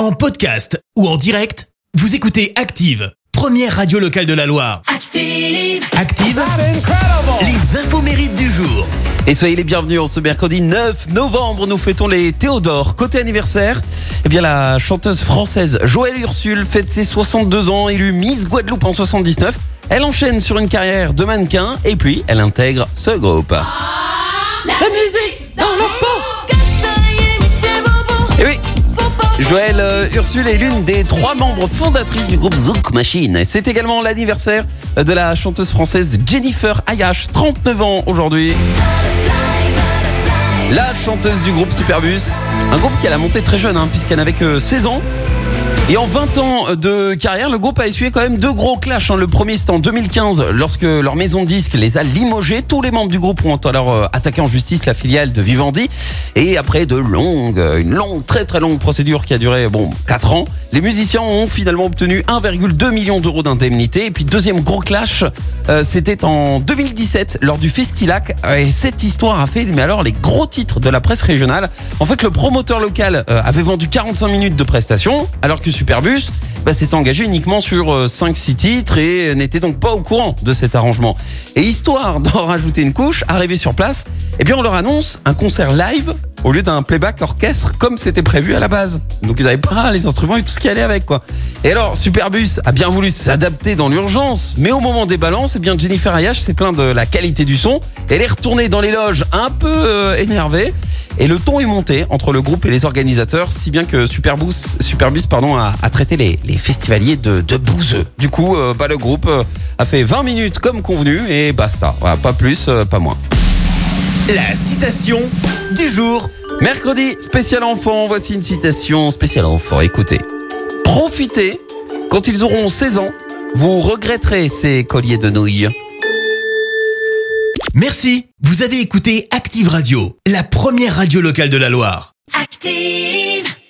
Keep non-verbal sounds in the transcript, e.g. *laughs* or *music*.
En podcast ou en direct, vous écoutez Active, première radio locale de la Loire. Active. Active, les infos mérites du jour. Et soyez les bienvenus en ce mercredi 9 novembre. Nous fêtons les Théodore. Côté anniversaire, eh bien la chanteuse française Joëlle Ursule fête ses 62 ans, élue Miss Guadeloupe en 79. Elle enchaîne sur une carrière de mannequin et puis elle intègre ce groupe. La musique Joël euh, Ursule est l'une des trois membres fondatrices du groupe Zouk Machine. C'est également l'anniversaire de la chanteuse française Jennifer Ayash, 39 ans aujourd'hui. La chanteuse du groupe Superbus, un groupe qu'elle a monté très jeune, hein, puisqu'elle n'avait que 16 ans. Et en 20 ans de carrière, le groupe a essuyé quand même deux gros clashs. hein. Le premier, c'était en 2015, lorsque leur maison de disques les a limogés. Tous les membres du groupe ont alors euh, attaqué en justice la filiale de Vivendi. Et après de longues, une longue, très très longue procédure qui a duré bon 4 ans, les musiciens ont finalement obtenu 1,2 million d'euros d'indemnité. Et puis deuxième gros clash, euh, c'était en 2017 lors du Festilac. Et cette histoire a fait, mais alors les gros titres de la presse régionale. En fait, le promoteur local euh, avait vendu 45 minutes de prestations, alors que Superbus bah, s'est engagé uniquement sur 5-6 titres et n'était donc pas au courant de cet arrangement. Et histoire d'en *laughs* rajouter une couche, arrivé sur place, eh bien on leur annonce un concert live au lieu d'un playback orchestre comme c'était prévu à la base. Donc ils n'avaient pas les instruments et tout ce qui allait avec quoi. Et alors Superbus a bien voulu s'adapter dans l'urgence, mais au moment des balances, eh bien Jennifer Ayash s'est plaint de la qualité du son. Elle est retournée dans les loges un peu euh, énervée. Et le ton est monté entre le groupe et les organisateurs, si bien que Superbus, Superbus pardon, a, traité les, festivaliers de, de bouseux. Du coup, euh, bah, le groupe euh, a fait 20 minutes comme convenu et basta. Pas plus, pas moins. La citation du jour. Mercredi, spécial enfant, voici une citation spéciale enfant. Écoutez. Profitez, quand ils auront 16 ans, vous regretterez ces colliers de nouilles. Merci, vous avez écouté Active Radio, la première radio locale de la Loire. Active.